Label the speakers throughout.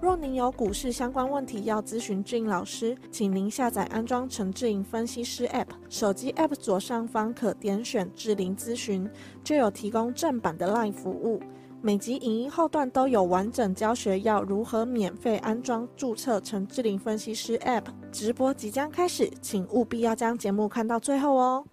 Speaker 1: 若您有股市相关问题要咨询志颖老师，请您下载安装陈志颖分析师 App，手机 App 左上方可点选志玲咨询，就有提供正版的 Live 服务。每集影音后段都有完整教学，要如何免费安装、注册陈志玲分析师 App。直播即将开始，请务必要将节目看到最后哦。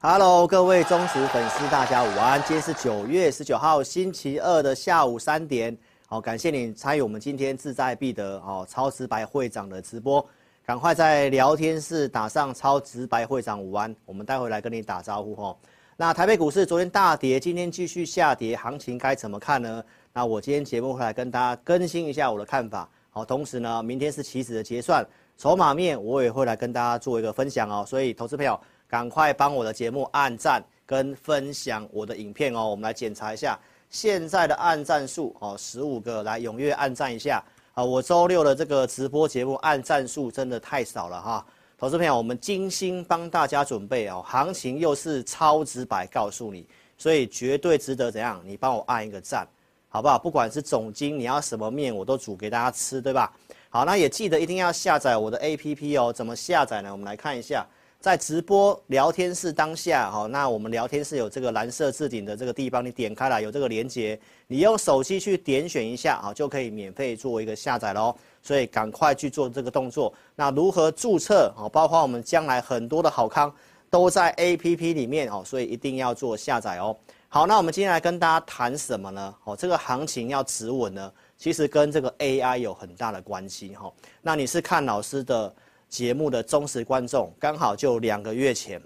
Speaker 2: Hello，各位忠实粉丝，大家午安。今天是九月十九号星期二的下午三点。好，感谢你参与我们今天志在必得哦，超直白会长的直播。赶快在聊天室打上超直白会长午安，我们待会来跟你打招呼哦。那台北股市昨天大跌，今天继续下跌，行情该怎么看呢？那我今天节目会来跟大家更新一下我的看法。好，同时呢，明天是期指的结算，筹码面我也会来跟大家做一个分享哦。所以，投资朋友赶快帮我的节目按赞跟分享我的影片哦。我们来检查一下现在的按赞数哦，十五个，来踊跃按赞一下啊！我周六的这个直播节目按赞数真的太少了哈。投资朋友，我们精心帮大家准备哦，行情又是超直白告诉你，所以绝对值得怎样？你帮我按一个赞，好不好？不管是总金，你要什么面，我都煮给大家吃，对吧？好，那也记得一定要下载我的 APP 哦。怎么下载呢？我们来看一下，在直播聊天室当下，哈，那我们聊天室有这个蓝色置顶的这个地方，你点开来有这个连接，你用手机去点选一下，啊，就可以免费做一个下载喽。所以赶快去做这个动作。那如何注册？哦，包括我们将来很多的好康都在 APP 里面哦，所以一定要做下载哦。好，那我们今天来跟大家谈什么呢？哦，这个行情要止稳呢，其实跟这个 AI 有很大的关系哈。那你是看老师的节目的忠实观众，刚好就两个月前，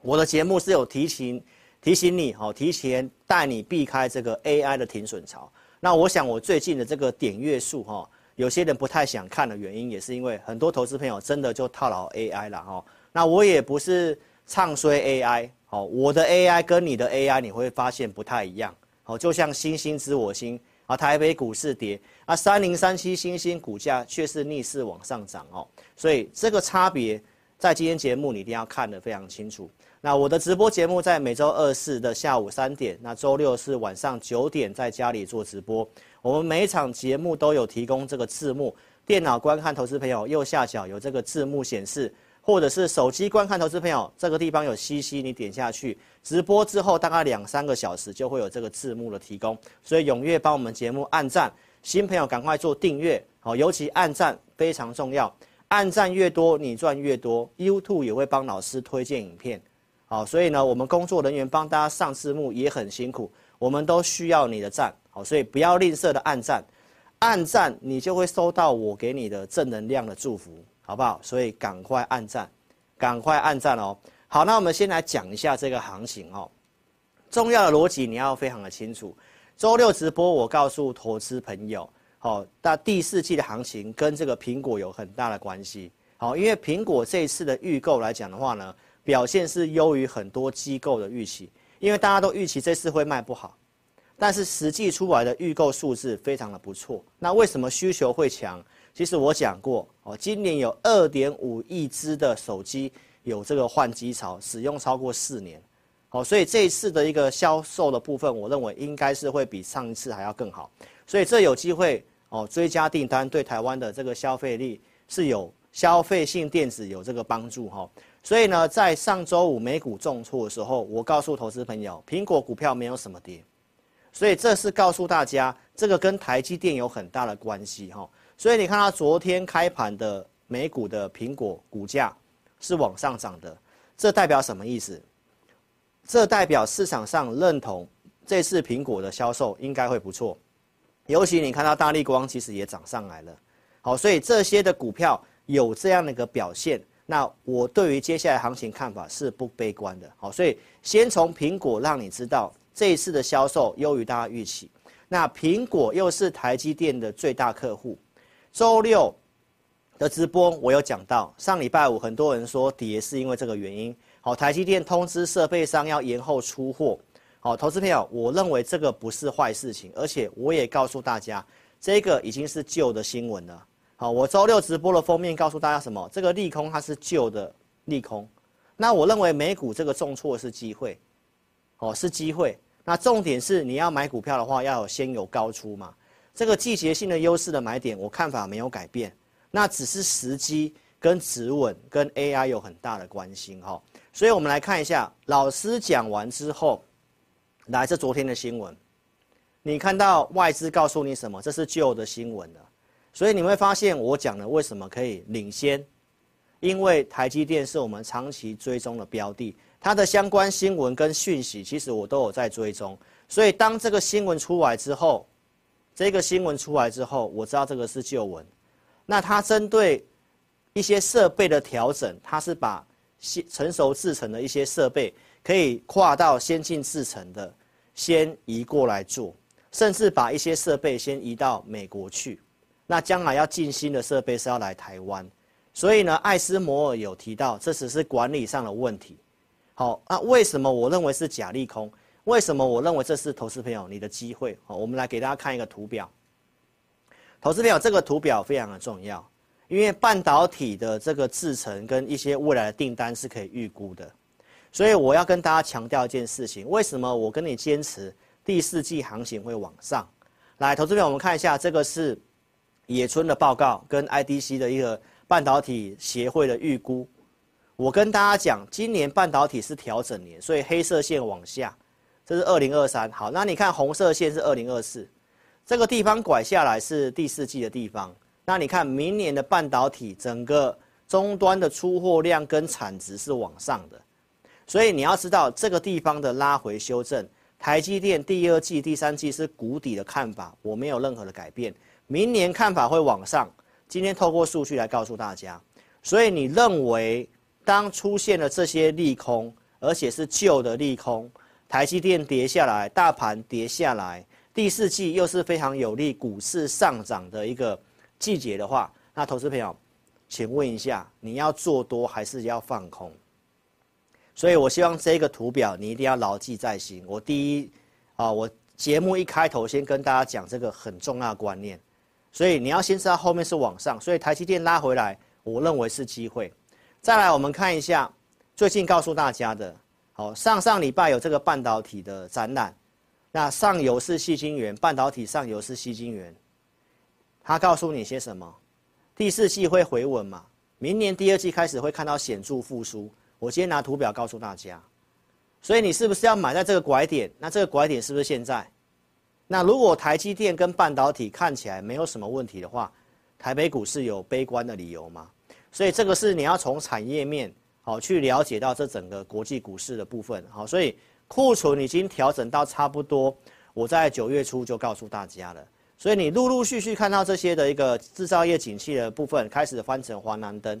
Speaker 2: 我的节目是有提醒提醒你哦，提前带你避开这个 AI 的停损潮。那我想我最近的这个点阅数哈。有些人不太想看的原因，也是因为很多投资朋友真的就套牢 AI 了哈。那我也不是唱衰 AI，哦，我的 AI 跟你的 AI 你会发现不太一样，哦，就像星星知我心啊，台北股市跌啊，三零三七星星股价却是逆势往上涨哦，所以这个差别在今天节目你一定要看得非常清楚。那我的直播节目在每周二四的下午三点，那周六是晚上九点在家里做直播。我们每一场节目都有提供这个字幕，电脑观看投资朋友右下角有这个字幕显示，或者是手机观看投资朋友这个地方有 CC，你点下去，直播之后大概两三个小时就会有这个字幕的提供，所以踊跃帮我们节目按赞，新朋友赶快做订阅，好，尤其按赞非常重要，按赞越多你赚越多，YouTube 也会帮老师推荐影片，好，所以呢，我们工作人员帮大家上字幕也很辛苦，我们都需要你的赞。好，所以不要吝啬的按赞，按赞你就会收到我给你的正能量的祝福，好不好？所以赶快按赞，赶快按赞哦。好，那我们先来讲一下这个行情哦。重要的逻辑你要非常的清楚。周六直播我告诉投资朋友，好，那第四季的行情跟这个苹果有很大的关系。好，因为苹果这一次的预购来讲的话呢，表现是优于很多机构的预期，因为大家都预期这次会卖不好。但是实际出来的预购数字非常的不错，那为什么需求会强？其实我讲过哦，今年有二点五亿支的手机有这个换机潮，使用超过四年，好，所以这一次的一个销售的部分，我认为应该是会比上一次还要更好，所以这有机会哦，追加订单对台湾的这个消费力是有消费性电子有这个帮助哈，所以呢，在上周五美股重挫的时候，我告诉投资朋友，苹果股票没有什么跌。所以这是告诉大家，这个跟台积电有很大的关系哈。所以你看到昨天开盘的美股的苹果股价是往上涨的，这代表什么意思？这代表市场上认同这次苹果的销售应该会不错。尤其你看到大立光其实也涨上来了，好，所以这些的股票有这样的一个表现，那我对于接下来行情看法是不悲观的。好，所以先从苹果让你知道。这一次的销售优于大家预期，那苹果又是台积电的最大客户，周六的直播我有讲到，上礼拜五很多人说跌是因为这个原因。好，台积电通知设备商要延后出货。好，投资朋友，我认为这个不是坏事情，而且我也告诉大家，这个已经是旧的新闻了。好，我周六直播的封面告诉大家什么？这个利空它是旧的利空。那我认为美股这个重挫是机会，哦，是机会。那重点是你要买股票的话，要有先有高出嘛。这个季节性的优势的买点，我看法没有改变，那只是时机跟止稳跟 AI 有很大的关系哈。所以我们来看一下，老师讲完之后。来，自昨天的新闻，你看到外资告诉你什么？这是旧的新闻了，所以你会发现我讲的为什么可以领先，因为台积电是我们长期追踪的标的，它的相关新闻跟讯息，其实我都有在追踪。所以当这个新闻出来之后，这个新闻出来之后，我知道这个是旧闻，那它针对一些设备的调整，它是把成熟制成的一些设备。可以跨到先进制程的，先移过来做，甚至把一些设备先移到美国去。那将来要进新的设备是要来台湾，所以呢，艾斯摩尔有提到这只是管理上的问题。好，那为什么我认为是假利空？为什么我认为这是投资朋友你的机会？好，我们来给大家看一个图表。投资朋友，这个图表非常的重要，因为半导体的这个制程跟一些未来的订单是可以预估的。所以我要跟大家强调一件事情，为什么我跟你坚持第四季行情会往上？来，投资朋友，我们看一下，这个是野村的报告跟 IDC 的一个半导体协会的预估。我跟大家讲，今年半导体是调整年，所以黑色线往下，这是二零二三。好，那你看红色线是二零二四，这个地方拐下来是第四季的地方。那你看明年的半导体整个终端的出货量跟产值是往上的。所以你要知道这个地方的拉回修正，台积电第二季、第三季是谷底的看法，我没有任何的改变。明年看法会往上，今天透过数据来告诉大家。所以你认为当出现了这些利空，而且是旧的利空，台积电跌下来，大盘跌下来，第四季又是非常有利股市上涨的一个季节的话，那投资朋友，请问一下，你要做多还是要放空？所以，我希望这个图表你一定要牢记在心。我第一，啊，我节目一开头先跟大家讲这个很重要的观念，所以你要先知道后面是往上，所以台积电拉回来，我认为是机会。再来，我们看一下最近告诉大家的，好，上上礼拜有这个半导体的展览，那上游是矽晶圆，半导体上游是矽晶圆，他告诉你些什么？第四季会回稳嘛？明年第二季开始会看到显著复苏。我今天拿图表告诉大家，所以你是不是要买在这个拐点？那这个拐点是不是现在？那如果台积电跟半导体看起来没有什么问题的话，台北股市有悲观的理由吗？所以这个是你要从产业面好去了解到这整个国际股市的部分好。所以库存已经调整到差不多，我在九月初就告诉大家了。所以你陆陆续续看到这些的一个制造业景气的部分开始翻成黄蓝灯。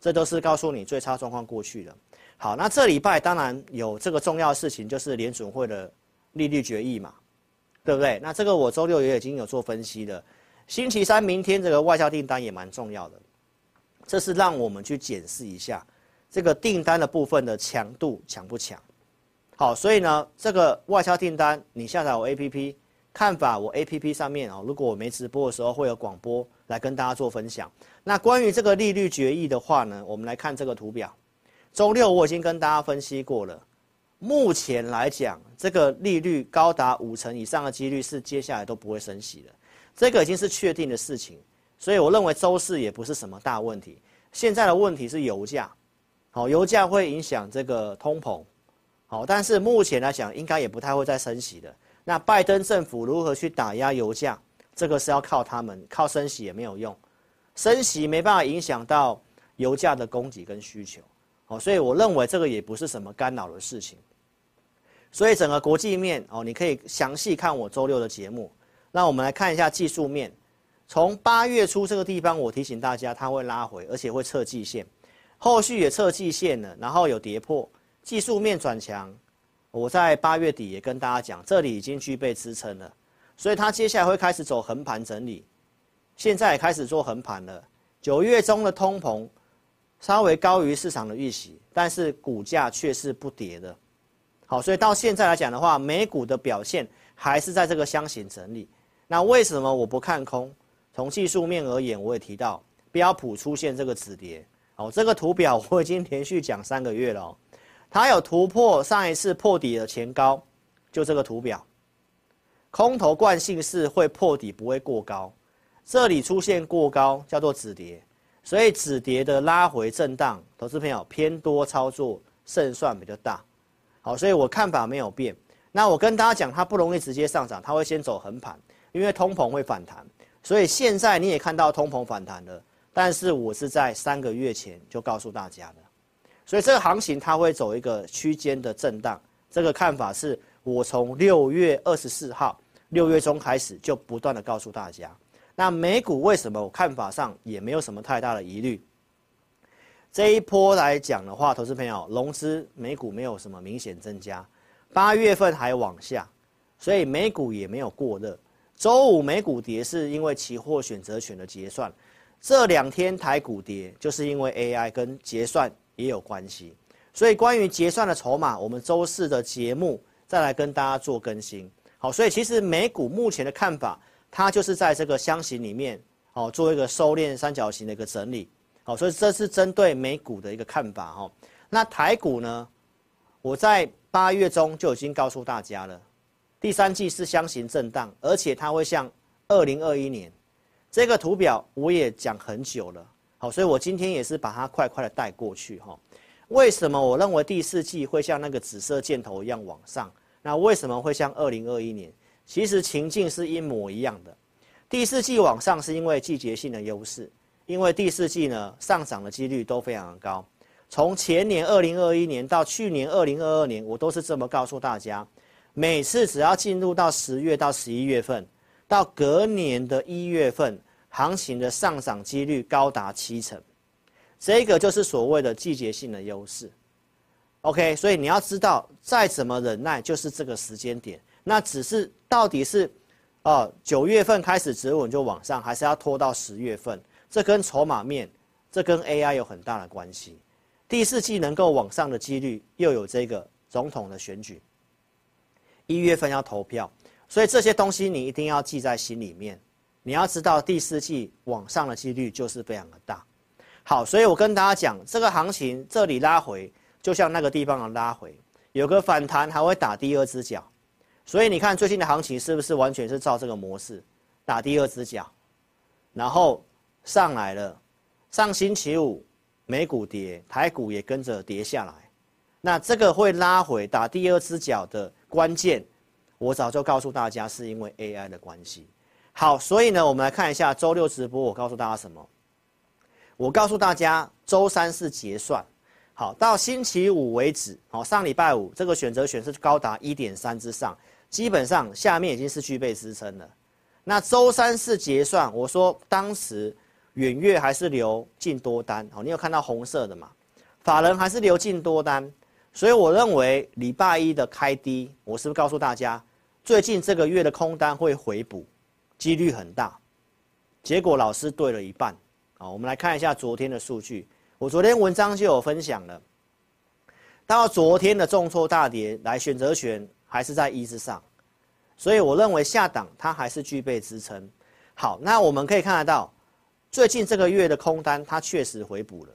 Speaker 2: 这都是告诉你最差状况过去了。好，那这礼拜当然有这个重要的事情，就是联准会的利率决议嘛，对不对？那这个我周六也已经有做分析了。星期三明天这个外销订单也蛮重要的，这是让我们去检视一下这个订单的部分的强度强不强。好，所以呢，这个外销订单你下载我 APP。看法，我 A P P 上面哦，如果我没直播的时候，会有广播来跟大家做分享。那关于这个利率决议的话呢，我们来看这个图表。周六我已经跟大家分析过了，目前来讲，这个利率高达五成以上的几率是接下来都不会升息的，这个已经是确定的事情。所以我认为周四也不是什么大问题。现在的问题是油价，好，油价会影响这个通膨，好，但是目前来讲，应该也不太会再升息的。那拜登政府如何去打压油价？这个是要靠他们，靠升息也没有用，升息没办法影响到油价的供给跟需求，哦，所以我认为这个也不是什么干扰的事情。所以整个国际面哦，你可以详细看我周六的节目。那我们来看一下技术面，从八月初这个地方，我提醒大家它会拉回，而且会测季线，后续也测季线了，然后有跌破，技术面转强。我在八月底也跟大家讲，这里已经具备支撑了，所以它接下来会开始走横盘整理，现在也开始做横盘了，九月中的通膨稍微高于市场的预期，但是股价却是不跌的。好，所以到现在来讲的话，美股的表现还是在这个箱型整理。那为什么我不看空？从技术面而言，我也提到标普出现这个止跌。好，这个图表我已经连续讲三个月了哦，它有突破上一次破底的前高，就这个图表。空头惯性是会破底，不会过高。这里出现过高叫做止跌，所以止跌的拉回震荡，投资朋友偏多操作胜算比较大。好，所以我看法没有变。那我跟大家讲，它不容易直接上涨，它会先走横盘，因为通膨会反弹。所以现在你也看到通膨反弹了，但是我是在三个月前就告诉大家的。所以这个行情它会走一个区间的震荡，这个看法是我从六月二十四号六月中开始就不断的告诉大家。那美股为什么我看法上也没有什么太大的疑虑？这一波来讲的话，投资朋友，融资美股没有什么明显增加，八月份还往下，所以美股也没有过热。周五美股跌是因为期货选择权的结算，这两天台股跌就是因为 AI 跟结算也有关系。所以关于结算的筹码，我们周四的节目再来跟大家做更新。好，所以其实美股目前的看法，它就是在这个箱型里面，哦，做一个收敛三角形的一个整理。好，所以这是针对美股的一个看法哈。那台股呢？我在八月中就已经告诉大家了，第三季是箱型震荡，而且它会像二零二一年这个图表我也讲很久了。好，所以我今天也是把它快快的带过去哈。为什么我认为第四季会像那个紫色箭头一样往上？那为什么会像二零二一年？其实情境是一模一样的。第四季往上是因为季节性的优势。因为第四季呢，上涨的几率都非常的高，从前年二零二一年到去年二零二二年，我都是这么告诉大家，每次只要进入到十月到十一月份，到隔年的一月份，行情的上涨几率高达七成，这个就是所谓的季节性的优势。OK，所以你要知道，再怎么忍耐，就是这个时间点，那只是到底是哦九月份开始止稳就往上，还是要拖到十月份？这跟筹码面，这跟 AI 有很大的关系。第四季能够往上的几率，又有这个总统的选举，一月份要投票，所以这些东西你一定要记在心里面。你要知道第四季往上的几率就是非常的大。好，所以我跟大家讲，这个行情这里拉回，就像那个地方的拉回，有个反弹还会打第二只脚。所以你看最近的行情是不是完全是照这个模式打第二只脚，然后。上来了，上星期五美股跌，台股也跟着跌下来。那这个会拉回打第二只脚的关键，我早就告诉大家，是因为 AI 的关系。好，所以呢，我们来看一下周六直播，我告诉大家什么？我告诉大家，周三是结算，好，到星期五为止，好，上礼拜五这个选择权是高达一点三之上，基本上下面已经是具备支撑了。那周三是结算，我说当时。远月还是留进多单，好，你有看到红色的吗？法人还是留进多单，所以我认为礼拜一的开低，我是不是告诉大家，最近这个月的空单会回补，几率很大。结果老师对了一半，好，我们来看一下昨天的数据，我昨天文章就有分享了，到昨天的重挫大跌，来选择权还是在一之上，所以我认为下档它还是具备支撑。好，那我们可以看得到。最近这个月的空单，它确实回补了，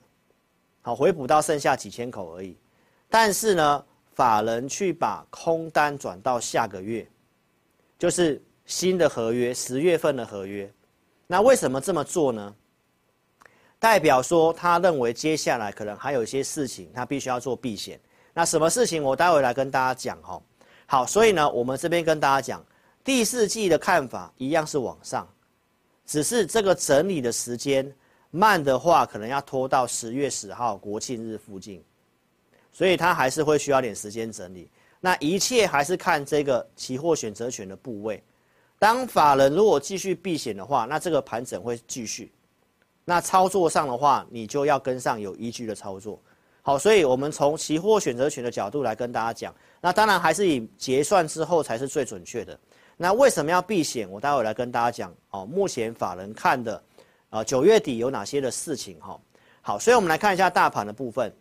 Speaker 2: 好，回补到剩下几千口而已。但是呢，法人去把空单转到下个月，就是新的合约，十月份的合约。那为什么这么做呢？代表说他认为接下来可能还有一些事情，他必须要做避险。那什么事情，我待会来跟大家讲哈。好，所以呢，我们这边跟大家讲，第四季的看法一样是往上。只是这个整理的时间慢的话，可能要拖到十月十号国庆日附近，所以它还是会需要点时间整理。那一切还是看这个期货选择权的部位。当法人如果继续避险的话，那这个盘整会继续。那操作上的话，你就要跟上有依据的操作。好，所以我们从期货选择权的角度来跟大家讲，那当然还是以结算之后才是最准确的。那为什么要避险？我待会来跟大家讲哦。目前法人看的，啊，九月底有哪些的事情哈？好，所以我们来看一下大盘的部分。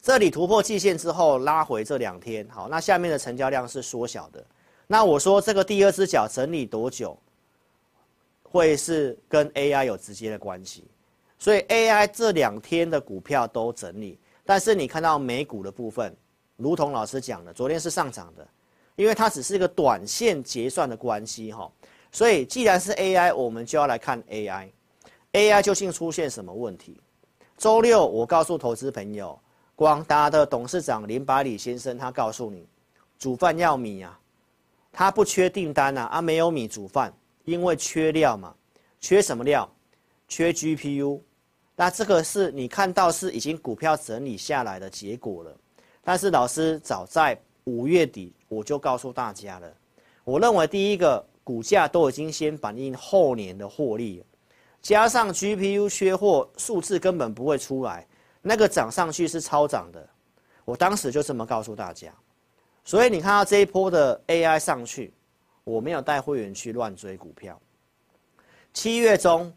Speaker 2: 这里突破季线之后拉回这两天，好，那下面的成交量是缩小的。那我说这个第二只脚整理多久，会是跟 AI 有直接的关系。所以 AI 这两天的股票都整理，但是你看到美股的部分，如同老师讲的，昨天是上涨的，因为它只是一个短线结算的关系哈。所以既然是 AI，我们就要来看 AI，AI 究竟出现什么问题？周六我告诉投资朋友，广达的董事长林百里先生他告诉你，煮饭要米啊，他不缺订单啊，啊没有米煮饭，因为缺料嘛，缺什么料？缺 GPU。那这个是你看到是已经股票整理下来的结果了，但是老师早在五月底我就告诉大家了，我认为第一个股价都已经先反映后年的获利，加上 GPU 缺货，数字根本不会出来，那个涨上去是超涨的，我当时就这么告诉大家，所以你看到这一波的 AI 上去，我没有带会员去乱追股票，七月中。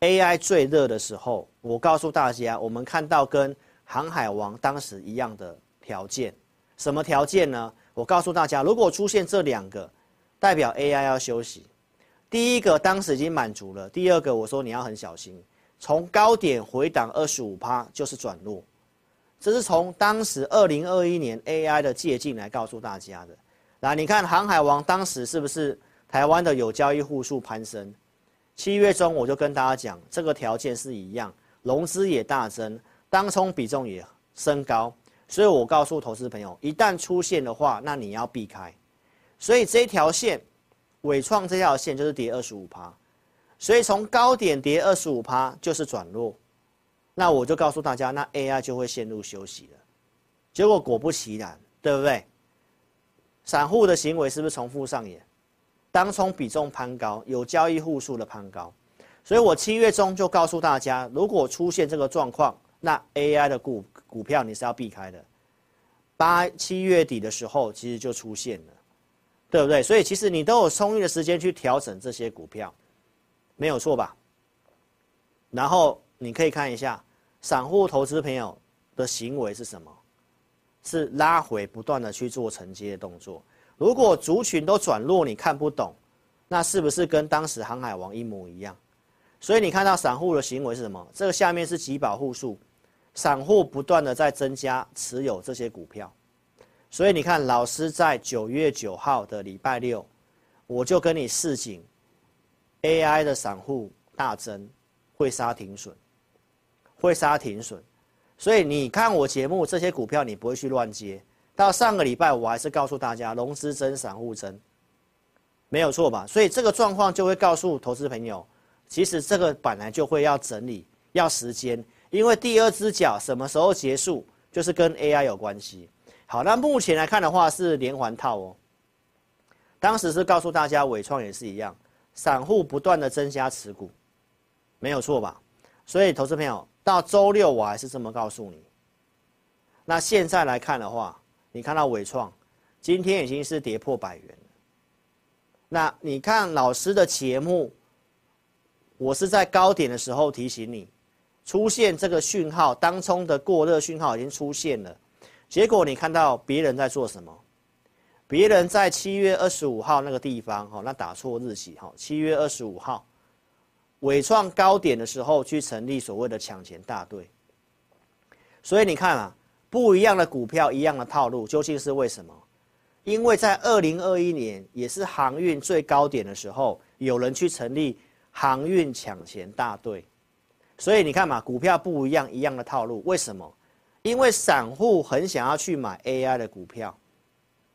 Speaker 2: AI 最热的时候，我告诉大家，我们看到跟航海王当时一样的条件，什么条件呢？我告诉大家，如果出现这两个，代表 AI 要休息。第一个当时已经满足了，第二个我说你要很小心，从高点回档二十五趴就是转弱，这是从当时二零二一年 AI 的借镜来告诉大家的。来，你看航海王当时是不是台湾的有交易户数攀升？七月中我就跟大家讲，这个条件是一样，融资也大增，当冲比重也升高，所以我告诉投资朋友，一旦出现的话，那你要避开。所以这条线，纬创这条线就是跌二十五趴，所以从高点跌二十五趴就是转弱，那我就告诉大家，那 AI 就会陷入休息了。结果果不其然，对不对？散户的行为是不是重复上演？当冲比重攀高，有交易户数的攀高，所以我七月中就告诉大家，如果出现这个状况，那 AI 的股股票你是要避开的。八七月底的时候，其实就出现了，对不对？所以其实你都有充裕的时间去调整这些股票，没有错吧？然后你可以看一下散户投资朋友的行为是什么？是拉回，不断的去做承接的动作。如果族群都转弱，你看不懂，那是不是跟当时航海王一模一样？所以你看到散户的行为是什么？这个下面是几保户数，散户不断的在增加持有这些股票。所以你看，老师在九月九号的礼拜六，我就跟你示警，AI 的散户大增，会杀停损，会杀停损。所以你看我节目，这些股票你不会去乱接。到上个礼拜，我还是告诉大家，融资增，散户增，没有错吧？所以这个状况就会告诉投资朋友，其实这个本来就会要整理，要时间，因为第二只脚什么时候结束，就是跟 AI 有关系。好，那目前来看的话是连环套哦。当时是告诉大家，伟创也是一样，散户不断的增加持股，没有错吧？所以投资朋友，到周六我还是这么告诉你。那现在来看的话，你看到纬创，今天已经是跌破百元。那你看老师的节目，我是在高点的时候提醒你，出现这个讯号，当冲的过热讯号已经出现了。结果你看到别人在做什么？别人在七月二十五号那个地方，哈，那打错日期，哈，七月二十五号，纬创高点的时候去成立所谓的抢钱大队。所以你看啊。不一样的股票，一样的套路，究竟是为什么？因为在二零二一年，也是航运最高点的时候，有人去成立航运抢钱大队，所以你看嘛，股票不一样，一样的套路，为什么？因为散户很想要去买 AI 的股票，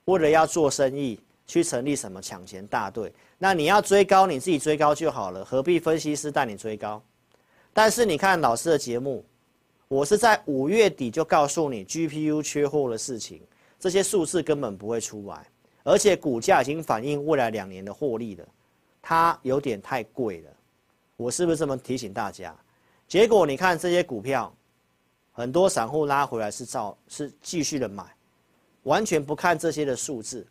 Speaker 2: 为了要做生意，去成立什么抢钱大队。那你要追高，你自己追高就好了，何必分析师带你追高？但是你看老师的节目。我是在五月底就告诉你 GPU 缺货的事情，这些数字根本不会出来，而且股价已经反映未来两年的获利了，它有点太贵了。我是不是这么提醒大家？结果你看这些股票，很多散户拉回来是照是继续的买，完全不看这些的数字。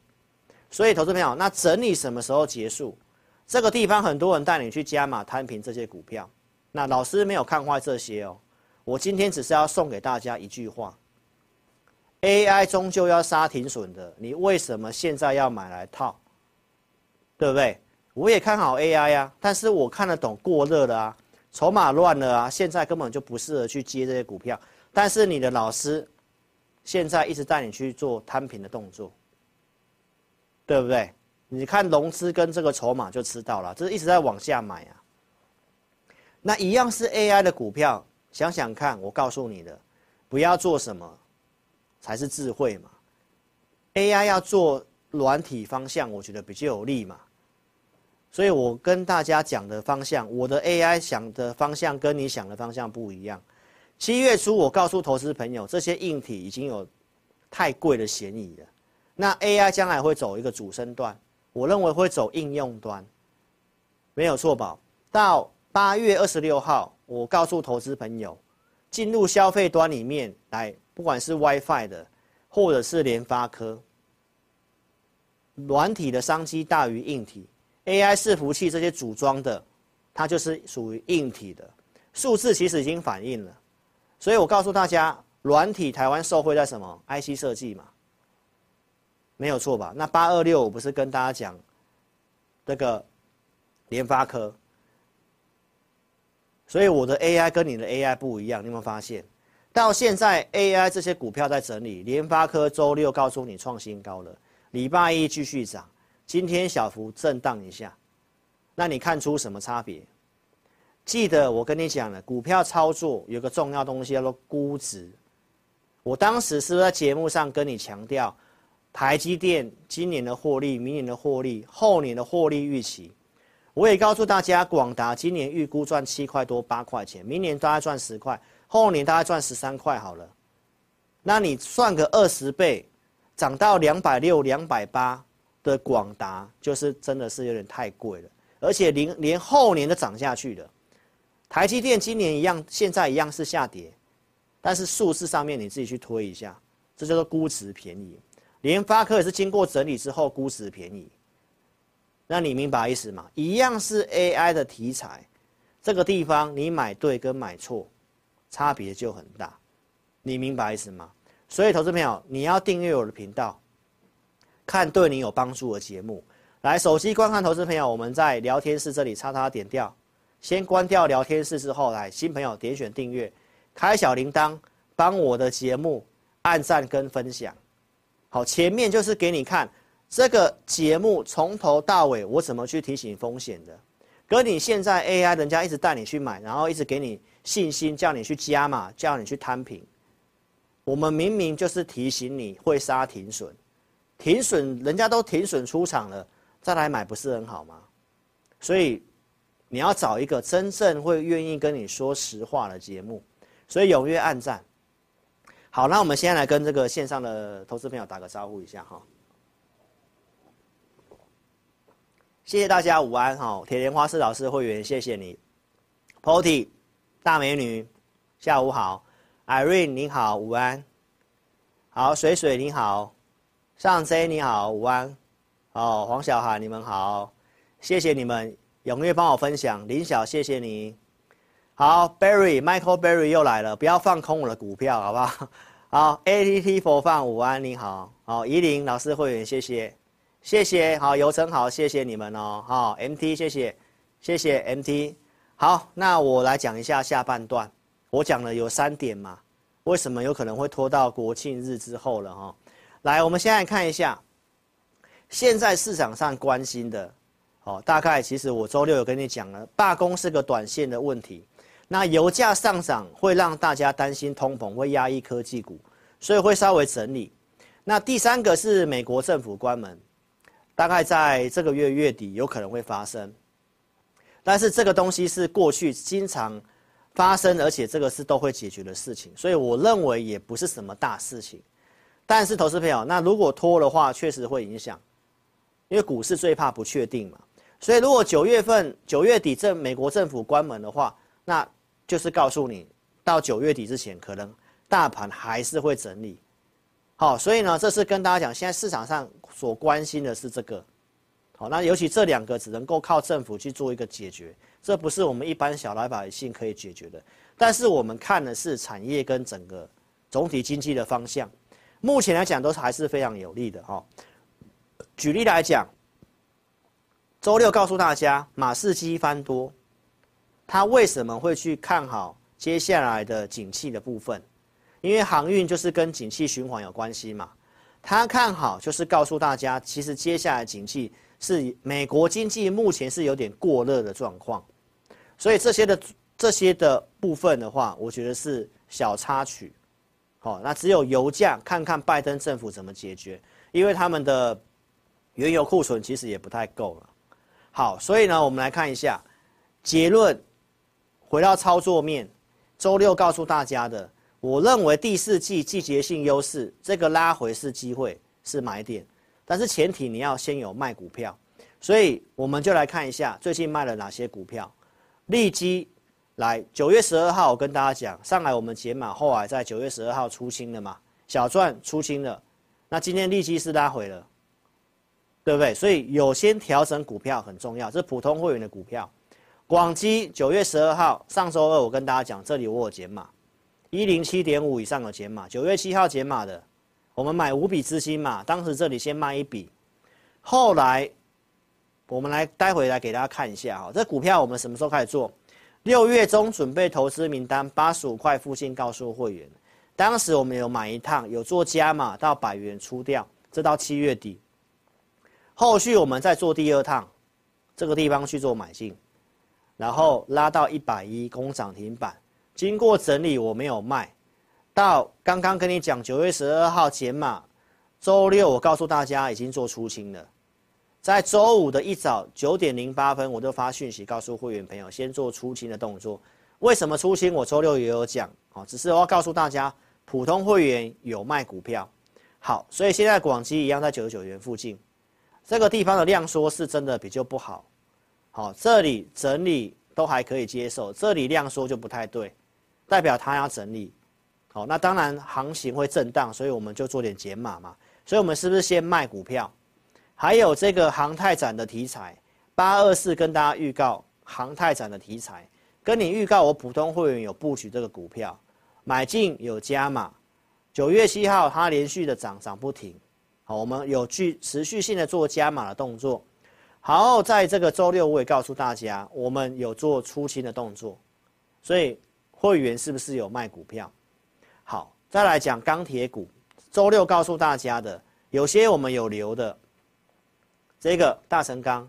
Speaker 2: 所以投资朋友，那整理什么时候结束？这个地方很多人带你去加码摊平这些股票，那老师没有看坏这些哦，我今天只是要送给大家一句话：AI 终究要杀停损的，你为什么现在要买来套？对不对？我也看好 AI 啊，但是我看得懂过热了啊，筹码乱了啊，现在根本就不适合去接这些股票。但是你的老师现在一直带你去做摊平的动作，对不对？你看融资跟这个筹码就知道了，这是一直在往下买啊。那一样是 AI 的股票，想想看，我告诉你的，不要做什么才是智慧嘛。AI 要做软体方向，我觉得比较有利嘛。所以我跟大家讲的方向，我的 AI 想的方向跟你想的方向不一样。七月初我告诉投资朋友，这些硬体已经有太贵的嫌疑了。那 AI 将来会走一个主升段，我认为会走应用端，没有错吧？到八月二十六号，我告诉投资朋友，进入消费端里面来，不管是 WiFi 的，或者是联发科，软体的商机大于硬体。AI 伺服器这些组装的，它就是属于硬体的，数字其实已经反映了，所以我告诉大家，软体台湾受惠在什么？IC 设计嘛，没有错吧？那八二六我不是跟大家讲，这个联发科，所以我的 AI 跟你的 AI 不一样，你有没有发现？到现在 AI 这些股票在整理，联发科周六告诉你创新高了，礼拜一继续涨。今天小幅震荡一下，那你看出什么差别？记得我跟你讲了，股票操作有个重要东西叫做估值。我当时是不是在节目上跟你强调，台积电今年的获利、明年的获利、后年的获利预期？我也告诉大家，广达今年预估赚七块多八块钱，明年大概赚十块，后年大概赚十三块好了。那你算个二十倍，涨到两百六、两百八。的广达就是真的是有点太贵了，而且连连后年都涨下去了。台积电今年一样，现在一样是下跌，但是数字上面你自己去推一下，这叫做估值便宜。联发科也是经过整理之后估值便宜，那你明白意思吗？一样是 AI 的题材，这个地方你买对跟买错差别就很大，你明白意思吗？所以投资朋友，你要订阅我的频道。看对你有帮助的节目，来手机观看投资朋友，我们在聊天室这里叉叉点掉，先关掉聊天室之后，来新朋友点选订阅，开小铃铛，帮我的节目按赞跟分享。好，前面就是给你看这个节目从头到尾我怎么去提醒风险的，跟你现在 AI 人家一直带你去买，然后一直给你信心，叫你去加码，叫你去摊平，我们明明就是提醒你会杀停损。停损，人家都停损出场了，再来买不是很好吗？所以你要找一个真正会愿意跟你说实话的节目，所以踊跃按赞。好，那我们先来跟这个线上的投资朋友打个招呼一下哈。谢谢大家午安哈，铁莲花是老师会员谢谢你，Potty 大美女下午好，Irene 你好午安，好水水你好。上 C 你好，午安，哦，黄小涵你们好，谢谢你们踊跃帮我分享，林晓谢谢你，好 Barry Michael Barry 又来了，不要放空我的股票好不好？好 ATT 佛放午安你好，好怡琳老师会员谢谢，谢谢好游成好谢谢你们哦，好 MT 谢谢。谢谢 MT，好那我来讲一下下半段，我讲了有三点嘛，为什么有可能会拖到国庆日之后了哈？来，我们先来看一下，现在市场上关心的，哦，大概其实我周六有跟你讲了，罢工是个短线的问题，那油价上涨会让大家担心通膨会压抑科技股，所以会稍微整理。那第三个是美国政府关门，大概在这个月月底有可能会发生，但是这个东西是过去经常发生，而且这个是都会解决的事情，所以我认为也不是什么大事情。但是，投资朋友，那如果拖的话，确实会影响，因为股市最怕不确定嘛。所以，如果九月份、九月底这美国政府关门的话，那就是告诉你，到九月底之前，可能大盘还是会整理。好，所以呢，这是跟大家讲，现在市场上所关心的是这个。好，那尤其这两个只能够靠政府去做一个解决，这不是我们一般小老百姓可以解决的。但是我们看的是产业跟整个总体经济的方向，目前来讲都是还是非常有利的哈。举例来讲，周六告诉大家马士基翻多，他为什么会去看好接下来的景气的部分？因为航运就是跟景气循环有关系嘛。他看好就是告诉大家，其实接下来景气是美国经济目前是有点过热的状况，所以这些的。这些的部分的话，我觉得是小插曲，好，那只有油价看看拜登政府怎么解决，因为他们的原油库存其实也不太够了。好，所以呢，我们来看一下结论，回到操作面，周六告诉大家的，我认为第四季季节性优势，这个拉回是机会，是买点，但是前提你要先有卖股票，所以我们就来看一下最近卖了哪些股票，利基。来，九月十二号，我跟大家讲，上来我们解码，后来在九月十二号出清了嘛，小赚出清了，那今天利基是拉回了，对不对？所以有先调整股票很重要，这是普通会员的股票。广基九月十二号，上周二我跟大家讲，这里我有减码，一零七点五以上有减码，九月七号减码的，我们买五笔资金嘛，当时这里先卖一笔，后来我们来待会来给大家看一下哈，这股票我们什么时候开始做？六月中准备投资名单八十五块附近告诉会员，当时我们有买一趟，有做加码到百元出掉，这到七月底。后续我们再做第二趟，这个地方去做买进，然后拉到一百一攻涨停板，经过整理我没有卖，到刚刚跟你讲九月十二号减码，周六我告诉大家已经做出清了。在周五的一早九点零八分，我就发讯息告诉会员朋友，先做出清的动作。为什么出清？我周六也有讲，哦，只是我要告诉大家，普通会员有卖股票。好，所以现在广基一样在九十九元附近，这个地方的量缩是真的比较不好。好，这里整理都还可以接受，这里量缩就不太对，代表它要整理。好，那当然行情会震荡，所以我们就做点减码嘛。所以我们是不是先卖股票？还有这个航太展的题材，八二四跟大家预告航太展的题材，跟你预告我普通会员有布局这个股票，买进有加码，九月七号它连续的涨涨不停，好，我们有去持续性的做加码的动作，好，在这个周六我也告诉大家，我们有做出清的动作，所以会员是不是有卖股票？好，再来讲钢铁股，周六告诉大家的，有些我们有留的。这个大成钢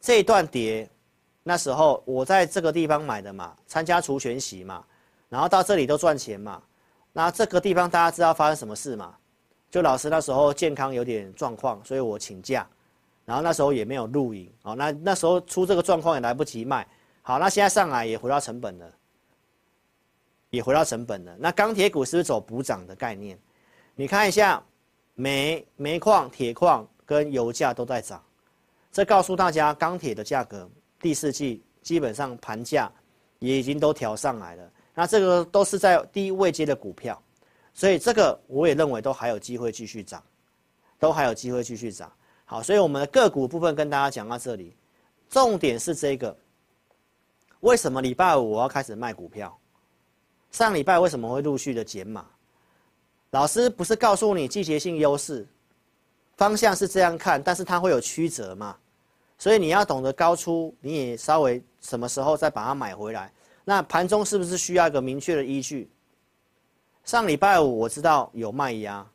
Speaker 2: 这一段跌，那时候我在这个地方买的嘛，参加除权席嘛，然后到这里都赚钱嘛。那这个地方大家知道发生什么事吗？就老师那时候健康有点状况，所以我请假，然后那时候也没有录影哦。那那时候出这个状况也来不及卖。好，那现在上来也回到成本了，也回到成本了。那钢铁股是不是走补涨的概念？你看一下煤、煤矿、铁矿。跟油价都在涨，这告诉大家钢铁的价格第四季基本上盘价也已经都调上来了。那这个都是在低位阶的股票，所以这个我也认为都还有机会继续涨，都还有机会继续涨。好，所以我们的个股部分跟大家讲到这里，重点是这个。为什么礼拜五我要开始卖股票？上礼拜为什么会陆续的减码？老师不是告诉你季节性优势？方向是这样看，但是它会有曲折嘛，所以你要懂得高出，你也稍微什么时候再把它买回来。那盘中是不是需要一个明确的依据？上礼拜五我知道有卖压，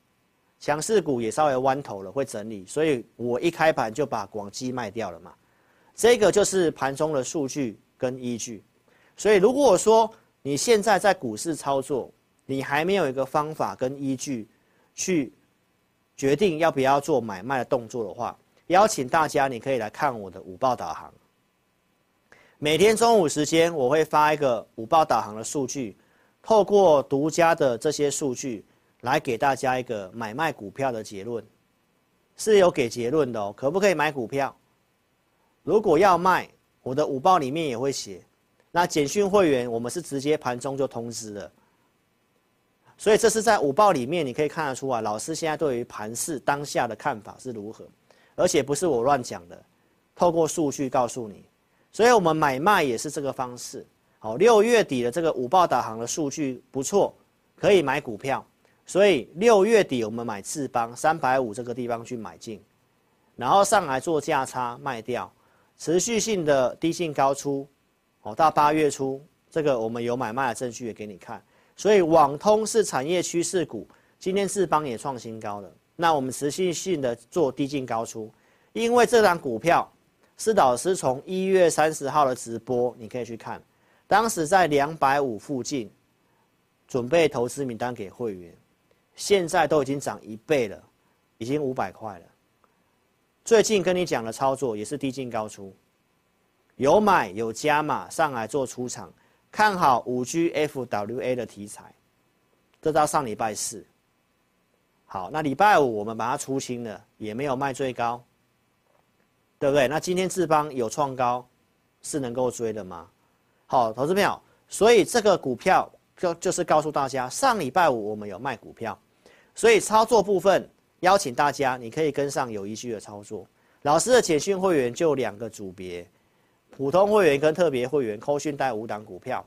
Speaker 2: 强势股也稍微弯头了，会整理，所以我一开盘就把广基卖掉了嘛。这个就是盘中的数据跟依据。所以如果说你现在在股市操作，你还没有一个方法跟依据去。决定要不要做买卖的动作的话，邀请大家，你可以来看我的午报导航。每天中午时间，我会发一个午报导航的数据，透过独家的这些数据来给大家一个买卖股票的结论，是有给结论的哦。可不可以买股票？如果要卖，我的午报里面也会写。那简讯会员，我们是直接盘中就通知了。所以这是在午报里面，你可以看得出来，老师现在对于盘市当下的看法是如何，而且不是我乱讲的，透过数据告诉你。所以我们买卖也是这个方式。好，六月底的这个午报导航的数据不错，可以买股票。所以六月底我们买智邦三百五这个地方去买进，然后上来做价差卖掉，持续性的低进高出。哦，到八月初这个我们有买卖的证据也给你看。所以网通是产业趋势股，今天智邦也创新高了。那我们持续性的做低进高出，因为这档股票是老师从一月三十号的直播，你可以去看，当时在两百五附近，准备投资名单给会员，现在都已经涨一倍了，已经五百块了。最近跟你讲的操作也是低进高出，有买有加码上来做出场。看好五 G FWA 的题材，这到上礼拜四。好，那礼拜五我们把它出清了，也没有卖最高，对不对？那今天智邦有创高，是能够追的吗？好，投资朋友，所以这个股票就就是告诉大家，上礼拜五我们有卖股票，所以操作部分邀请大家，你可以跟上有依据的操作。老师的简讯会员就两个组别。普通会员跟特别会员扣讯带五档股票，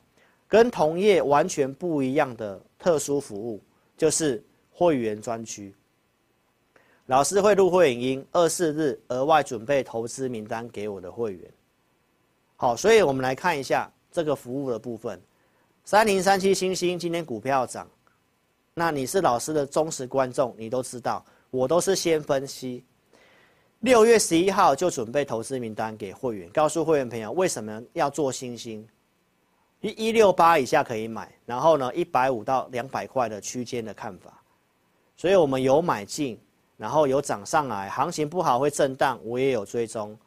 Speaker 2: 跟同业完全不一样的特殊服务，就是会员专区。老师会录会影音，二四日额外准备投资名单给我的会员。好，所以我们来看一下这个服务的部分。三零三七星星今天股票涨，那你是老师的忠实观众，你都知道，我都是先分析。六月十一号就准备投资名单给会员，告诉会员朋友为什么要做星星，一一六八以下可以买，然后呢一百五到两百块的区间的看法，所以我们有买进，然后有涨上来，行情不好会震荡，我也有追踪。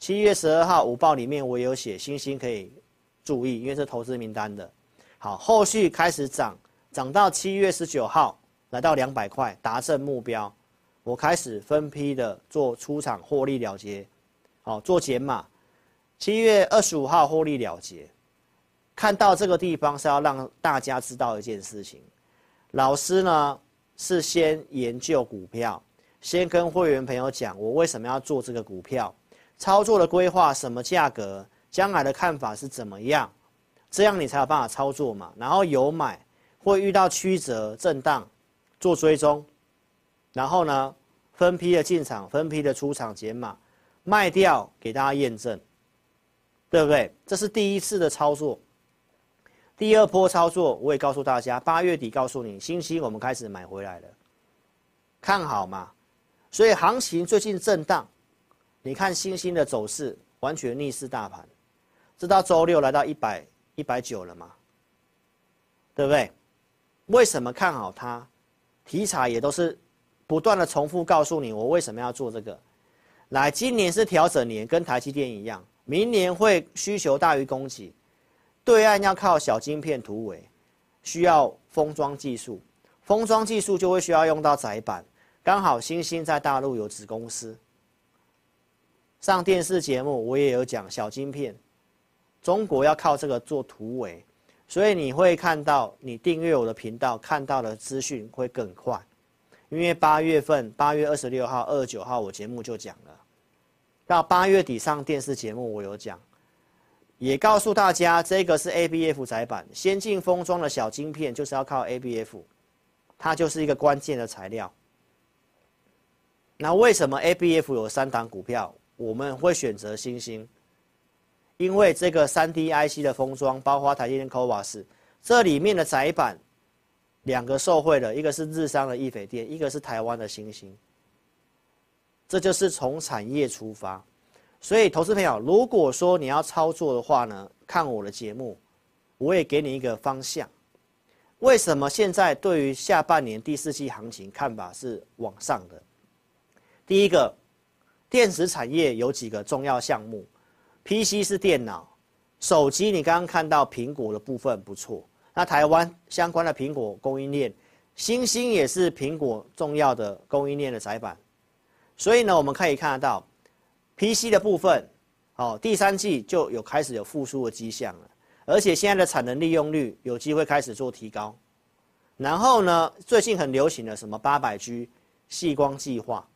Speaker 2: 七月十二号午报里面我有写星星可以注意，因为是投资名单的。好，后续开始涨，涨到七月十九号来到两百块，达成目标。我开始分批的做出场获利了结，好做减码。七月二十五号获利了结，看到这个地方是要让大家知道一件事情。老师呢是先研究股票，先跟会员朋友讲我为什么要做这个股票，操作的规划什么价格，将来的看法是怎么样，这样你才有办法操作嘛。然后有买会遇到曲折震荡，做追踪。然后呢，分批的进场，分批的出场减码，卖掉给大家验证，对不对？这是第一次的操作。第二波操作，我也告诉大家，八月底告诉你，欣兴我们开始买回来了，看好嘛？所以行情最近震荡，你看星星的走势完全逆势大盘，这到周六来到一百一百九了嘛，对不对？为什么看好它？题材也都是。不断的重复告诉你，我为什么要做这个。来，今年是调整年，跟台积电一样，明年会需求大于供给，对岸要靠小晶片突围，需要封装技术，封装技术就会需要用到载板，刚好欣兴在大陆有子公司，上电视节目我也有讲小晶片，中国要靠这个做突围，所以你会看到你订阅我的频道看到的资讯会更快。因为八月份，八月二十六号、二十九号，我节目就讲了。到八月底上电视节目，我有讲，也告诉大家，这个是 ABF 载板，先进封装的小晶片，就是要靠 ABF，它就是一个关键的材料。那为什么 ABF 有三档股票，我们会选择欣兴？因为这个三 D IC 的封装，包括台积电 c o v a s 这里面的窄板。两个受惠的，一个是日商的易斐电，一个是台湾的欣兴。这就是从产业出发，所以投资朋友，如果说你要操作的话呢，看我的节目，我也给你一个方向。为什么现在对于下半年第四季行情看法是往上的？第一个，电子产业有几个重要项目，PC 是电脑，手机你刚刚看到苹果的部分不错。那台湾相关的苹果供应链，欣兴也是苹果重要的供应链的窄板，所以呢，我们可以看得到，PC 的部分，哦，第三季就有开始有复苏的迹象了，而且现在的产能利用率有机会开始做提高。然后呢，最近很流行的什么八百 G 细光计划，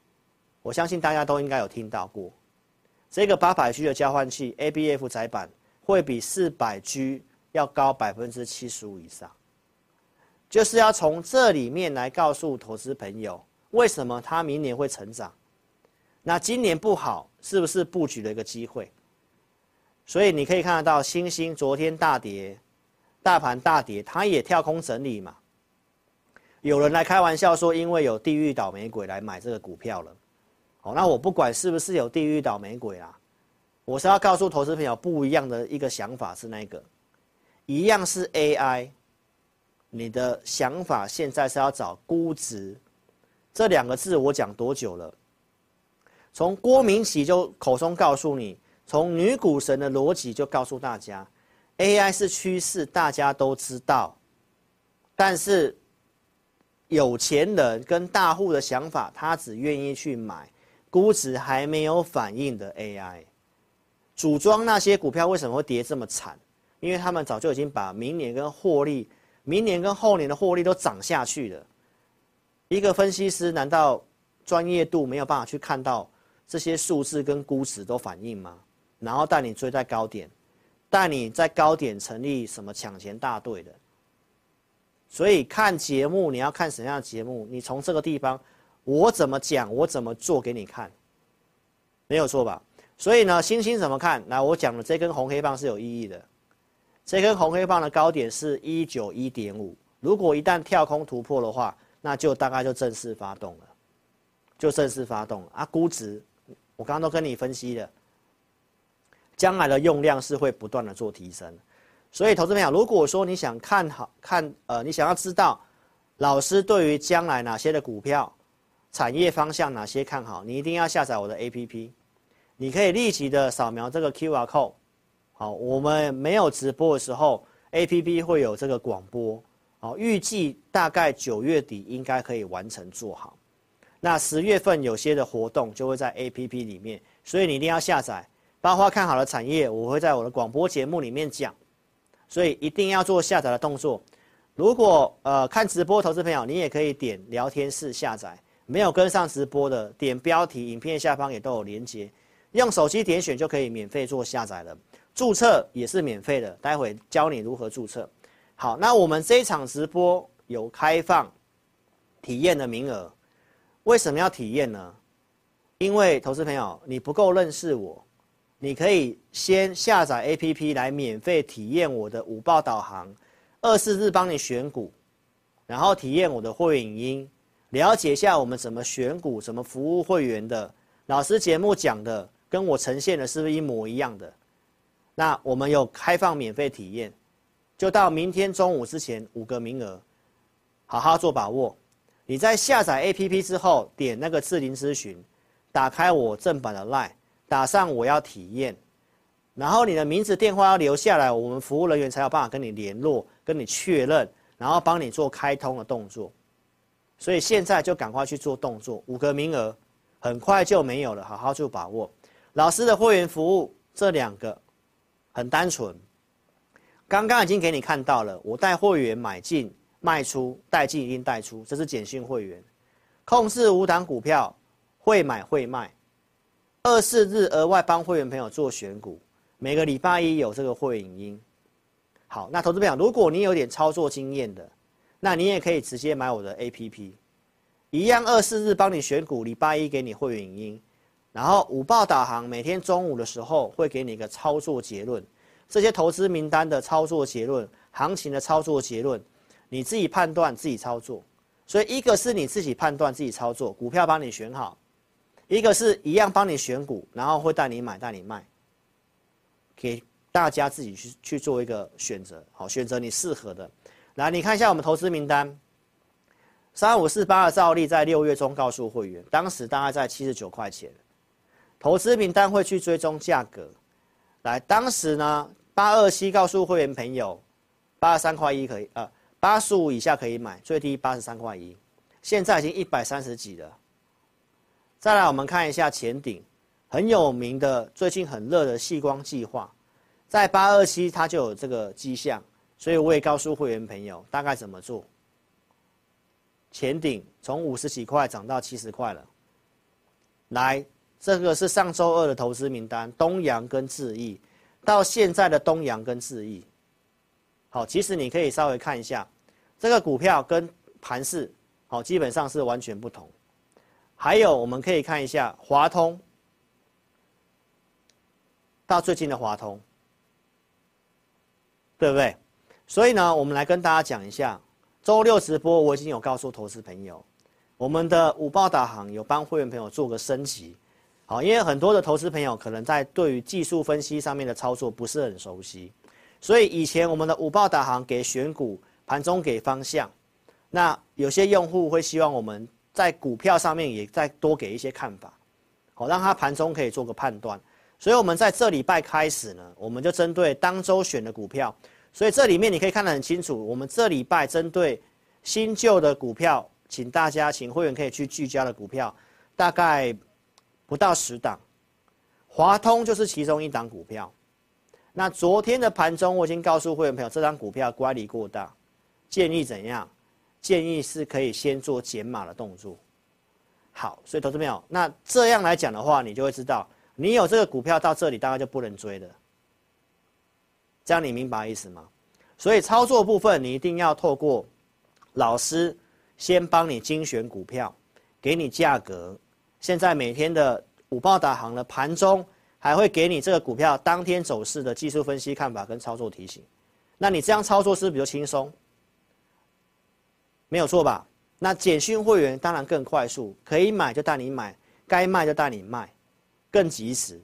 Speaker 2: 我相信大家都应该有听到过。这个八百 G 的交换器 ABF 载板会比四百 G 要高百分之七十五以上，就是要从这里面来告诉投资朋友，为什么它明年会成长。那今年不好，是不是布局的一个机会？所以你可以看得到，欣兴昨天大跌，大盘大跌，它也跳空整理嘛。有人来开玩笑说，因为有地狱倒霉鬼来买这个股票了。好，那我不管是不是有地狱倒霉鬼啦，我是要告诉投资朋友不一样的一个想法是那个，一样是 AI，你的想法现在是要找估值，这两个字我讲多久了？从郭明錤就口中告诉你，从女股神的逻辑就告诉大家，AI 是趋势，大家都知道，但是有钱人跟大户的想法，他只愿意去买。估值还没有反应的 AI，组装那些股票为什么会跌这么惨？因为他们早就已经把明年跟获利、明年跟后年的获利都涨下去了。一个分析师难道专业度没有办法去看到这些数字跟估值都反应吗？然后带你追在高点，带你在高点成立什么抢钱大队的。所以看节目，你要看什么样的节目？你从这个地方。我怎么讲，我怎么做给你看，没有错吧？所以呢，星星怎么看？来，我讲的这根红黑棒是有意义的。这根红黑棒的高点是一九一点五，如果一旦跳空突破的话，那就大概就正式发动了，就正式发动了啊！估值，我刚刚都跟你分析了，将来的用量是会不断的做提升，所以投资朋友，如果说你想看好看，呃，你想要知道老师对于将来哪些的股票。产业方向哪些看好？你一定要下载我的 APP，你可以立即的扫描这个 QR code。好，我们没有直播的时候，APP 会有这个广播。好，预计大概九月底应该可以完成做好。那十月份有些的活动就会在 APP 里面，所以你一定要下载。包括看好的产业，我会在我的广播节目里面讲，所以一定要做下载的动作。如果呃看直播投资朋友，你也可以点聊天室下载。没有跟上直播的，点标题，影片下方也都有连接，用手机点选就可以免费做下载了。注册也是免费的，待会教你如何注册。好，那我们这一场直播有开放体验的名额，为什么要体验呢？因为投资朋友你不够认识我，你可以先下载 APP 来免费体验我的五报导航，二四日帮你选股，然后体验我的会员影音。了解一下我们怎么选股，怎么服务会员的。老师节目讲的跟我呈现的是不是一模一样的？那我们有开放免费体验，就到明天中午之前五个名额，好好做把握。你在下载 APP 之后，点那个智霖咨询，打开我正版的 LINE，打上我要体验，然后你的名字电话要留下来，我们服务人员才有办法跟你联络，跟你确认，然后帮你做开通的动作。所以现在就赶快去做动作，五个名额，很快就没有了，好好去把握。老师的会员服务这两个很单纯，刚刚已经给你看到了，我带会员买进卖出，带进一定带出，这是简讯会员，控制五档股票，会买会卖，二四日额外帮会员朋友做选股，每个礼拜一有这个会影音。好，那投资朋友，如果你有点操作经验的。那你也可以直接买我的 APP，一样二四日帮你选股，礼拜一给你会员影音，然后午报导航，每天中午的时候会给你一个操作结论，这些投资名单的操作结论，行情的操作结论，你自己判断自己操作。所以一个是你自己判断自己操作，股票帮你选好；一个是一样帮你选股，然后会带你买带你卖，给大家自己去去做一个选择，好，选择你适合的。来，你看一下我们投资名单，三五四八的兆利在六月中告诉会员，当时大概在七十九块钱。投资名单会去追踪价格，来，当时呢八二七告诉会员朋友，八十三块一可以，呃，八十五以下可以买，最低八十三块一，现在已经一百三十几了。再来，我们看一下前顶，很有名的，最近很热的细光计划，在八二七它就有这个迹象。所以我也告诉会员朋友大概怎么做。前顶从五十几块涨到七十块了，来这个是上周二的投资名单，东阳跟智易，到现在的东阳跟智易，好，其实你可以稍微看一下，这个股票跟盘势，好，基本上是完全不同。还有我们可以看一下华通，到最近的华通，对不对？所以呢，我们来跟大家讲一下，周六直播我已经有告诉投资朋友，我们的五报导航有帮会员朋友做个升级。好，因为很多的投资朋友可能在对于技术分析上面的操作不是很熟悉，所以以前我们的五报导航给选股，盘中给方向，那有些用户会希望我们在股票上面也再多给一些看法，好，让他盘中可以做个判断。所以我们在这礼拜开始呢，我们就针对当周选的股票，所以这里面你可以看得很清楚，我们这礼拜针对新旧的股票，请大家请会员可以去聚焦的股票，大概。不到十档，华通就是其中一档股票。那昨天的盘中，我已经告诉会员朋友，这张股票乖离过大，建议怎样？建议是可以先做减码的动作。好，所以投资朋友，那这样来讲的话，你就会知道，你有这个股票到这里，大概就不能追的。这样你明白意思吗？所以操作部分，你一定要透过老师先帮你精选股票，给你价格。现在每天的五报导航的盘中还会给你这个股票当天走势的技术分析看法跟操作提醒，那你这样操作是不是比较轻松？没有错吧？那简讯会员当然更快速，可以买就带你买，该卖就带你卖，更及时。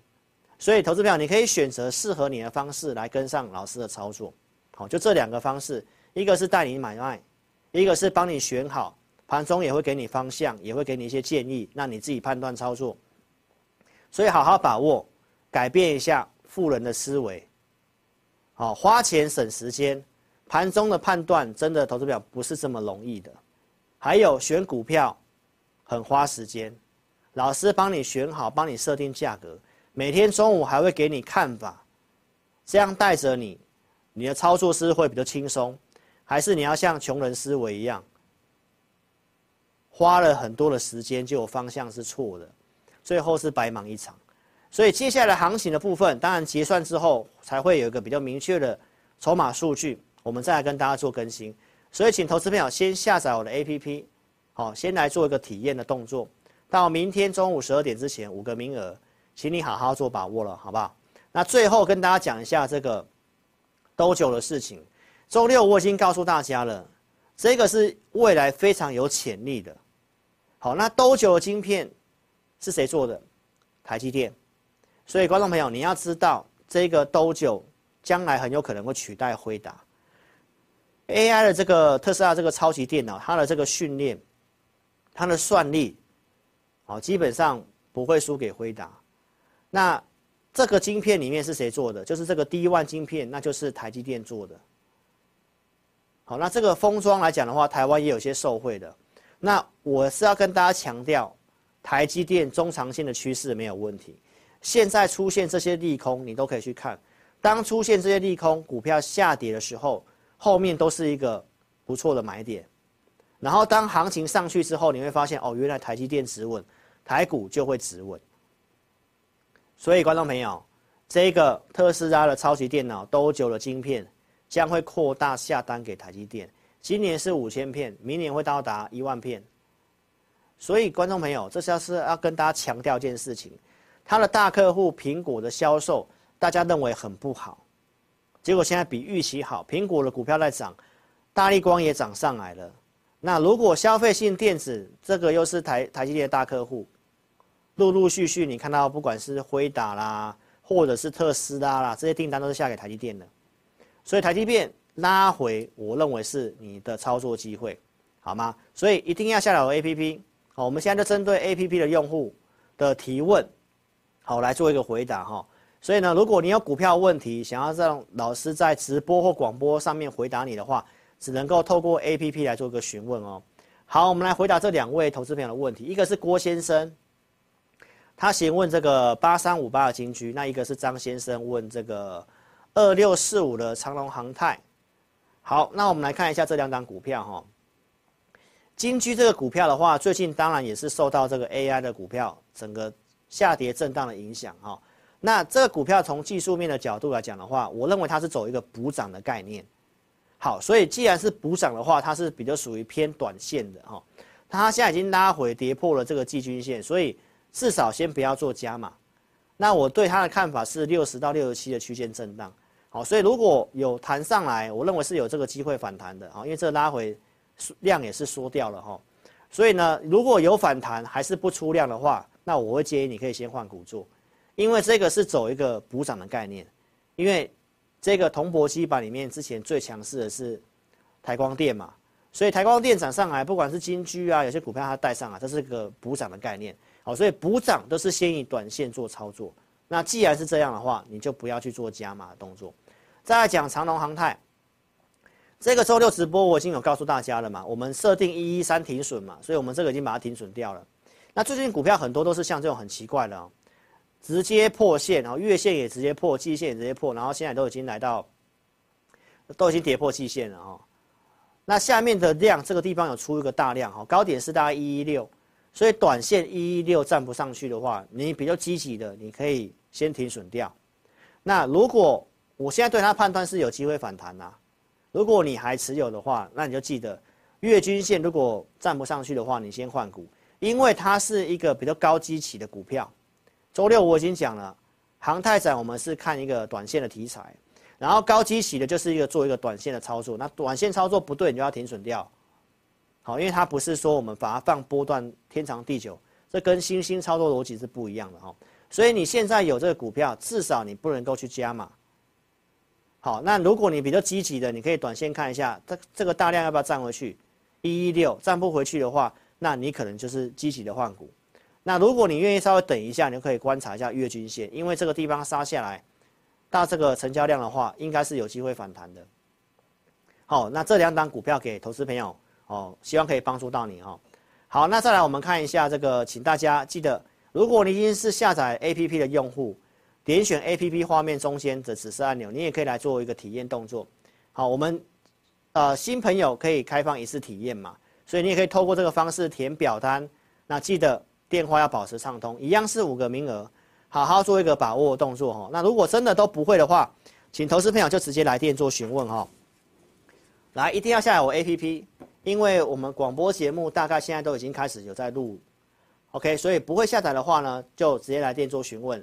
Speaker 2: 所以投资票你可以选择适合你的方式来跟上老师的操作。好，就这两个方式，一个是带你买卖，一个是帮你选好。盘中也会给你方向，也会给你一些建议，让你自己判断操作。所以好好把握，改变一下富人的思维。好，花钱省时间，盘中的判断真的投资表不是这么容易的。还有选股票很花时间，老师帮你选好，帮你设定价格，每天中午还会给你看法，这样带着你，你的操作是会比较轻松，还是你要像穷人思维一样？花了很多的时间，就有方向是错的，最后是白忙一场。所以接下来行情的部分，当然结算之后才会有一个比较明确的筹码数据，我们再来跟大家做更新。所以请投资朋友先下载我的 APP，好，先来做一个体验的动作。到明天中午十二点之前五个名额，请你好好做把握了，好不好？那最后跟大家讲一下这个兜九的事情。周六我已经告诉大家了，这个是未来非常有潜力的。好，那兜九的晶片是谁做的？台积电。所以观众朋友，你要知道这个兜九将来很有可能会取代辉达。AI 的这个特斯拉这个超级电脑，它的这个训练，它的算力，好，基本上不会输给辉达。那这个晶片里面是谁做的？就是这个 D1 晶片，那就是台积电做的。好，那这个封装来讲的话，台湾也有些受惠的。那我是要跟大家强调，台积电中长线的趋势没有问题。现在出现这些利空，你都可以去看。当出现这些利空，股票下跌的时候，后面都是一个不错的买点。然后当行情上去之后，你会发现哦，原来台积电止稳，台股就会止稳。所以观众朋友，这个特斯拉的超级电脑兜九的晶片将会扩大下单给台积电。今年是五千片，明年会到达一万片，所以观众朋友，这是要是要跟大家强调一件事情，他的大客户苹果的销售，大家认为很不好，结果现在比预期好，苹果的股票在涨，大立光也涨上来了。那如果消费性电子这个又是台台积电的大客户，陆陆续续你看到不管是辉达啦，或者是特斯拉啦，这些订单都是下给台积电的，所以台积电。拉回，我认为是你的操作机会，好吗？所以一定要下载我 APP。好，我们现在就针对 APP 的用户的提问，好来做一个回答哈。所以呢，如果你有股票问题，想要让老师在直播或广播上面回答你的话，只能够透过 APP 来做一个询问哦。好，我们来回答这两位投资朋友的问题，一个是郭先生，他询问这个八三五八的金居，那一个是张先生问这个二六四五的长隆航太。好，那我们来看一下这两档股票哈。金居这个股票的话，最近当然也是受到这个 AI 的股票整个下跌震荡的影响哈。那这个股票从技术面的角度来讲的话，我认为它是走一个补涨的概念。好，所以既然是补涨的话，它是比较属于偏短线的哈。它现在已经拉回跌破了这个季均线，所以至少先不要做加码。那我对它的看法是六十到六十七的区间震荡。好，所以如果有弹上来，我认为是有这个机会反弹的哈，因为这拉回量也是缩掉了哈。所以呢，如果有反弹还是不出量的话，那我会建议你可以先换股做，因为这个是走一个补涨的概念。因为这个铜箔基板里面之前最强势的是台光电嘛，所以台光电涨上来，不管是金居啊，有些股票它带上来，这是个补涨的概念。好，所以补涨都是先以短线做操作。那既然是这样的话，你就不要去做加码的动作。再来讲长荣航太，这个周六直播我已经有告诉大家了嘛，我们设定一一三停损嘛，所以我们这个已经把它停损掉了。那最近股票很多都是像这种很奇怪的哦，直接破线，然后月线也直接破，季线也直接破，然后现在都已经来到，都已经跌破季线了哦。那下面的量这个地方有出一个大量哈，高点是大概一一六，所以短线一一六站不上去的话，你比较积极的，你可以先停损掉。那如果我现在对它判断是有机会反弹呐，如果你还持有的话，那你就记得月均线如果站不上去的话，你先换股。因为它是一个比较高基期的股票，周六我已经讲了，航太展我们是看一个短线的题材，然后高基期的就是一个做一个短线的操作，那短线操作不对，你就要停损掉。好，因为它不是说我们把它放波段天长地久，这跟新兴操作逻辑是不一样的哈。所以你现在有这个股票，至少你不能够去加码。好，那如果你比较积极的，你可以短线看一下，这这个大量要不要站回去？一一六站不回去的话。那你可能就是积极的换股，那如果你愿意稍微等一下，你就可以观察一下月均线，因为这个地方杀下来，到这个成交量的话，应该是有机会反弹的。好，那这两档股票给投资朋友哦，希望可以帮助到你哦。好，那再来我们看一下这个，请大家记得，如果你已经是下载 APP 的用户，点选 APP 画面中间的紫色按钮，你也可以来做一个体验动作。好，我们呃新朋友可以开放一次体验嘛。所以你也可以透过这个方式填表单，那记得电话要保持畅通，一样是五个名额，好好做一个把握的动作哈。那如果真的都不会的话，请投资朋友就直接来电做询问哈。来，一定要下载我 APP，因为我们广播节目大概现在都已经开始有在录，OK，所以不会下载的话呢，就直接来电做询问，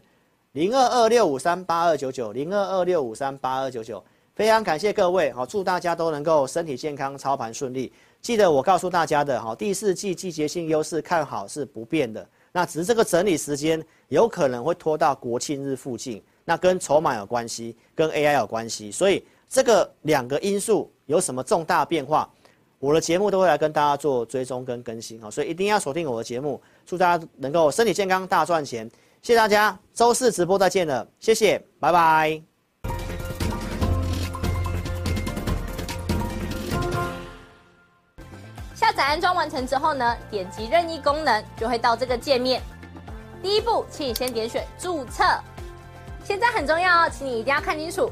Speaker 2: 零二二六五三八二九九，零二二六五三八二九九，非常感谢各位，好，祝大家都能够身体健康，操盘顺利。记得我告诉大家的哈，第四季季节性优势看好是不变的，那只是这个整理时间有可能会拖到国庆日附近，那跟筹码有关系，跟 AI 有关系，所以这个两个因素有什么重大变化，我的节目都会来跟大家做追踪跟更新哈，所以一定要锁定我的节目，祝大家能够身体健康大赚钱，谢谢大家，周四直播再见了，谢谢，拜拜。
Speaker 3: 下载安装完成之后呢，点击任意功能就会到这个界面。第一步，请你先点选注册。现在很重要哦，请你一定要看清楚，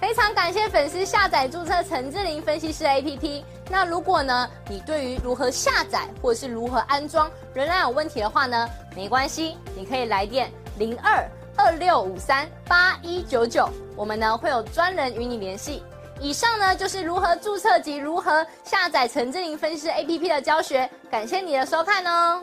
Speaker 3: 非常感谢粉丝下载注册陈志玲分析师 APP。那如果呢，你对于如何下载或者是如何安装仍然有问题的话呢，没关系，你可以来电零二二六五三八一九九，我们呢会有专人与你联系。以上呢就是如何注册及如何下载陈志玲分析师 APP 的教学。感谢你的收看哦。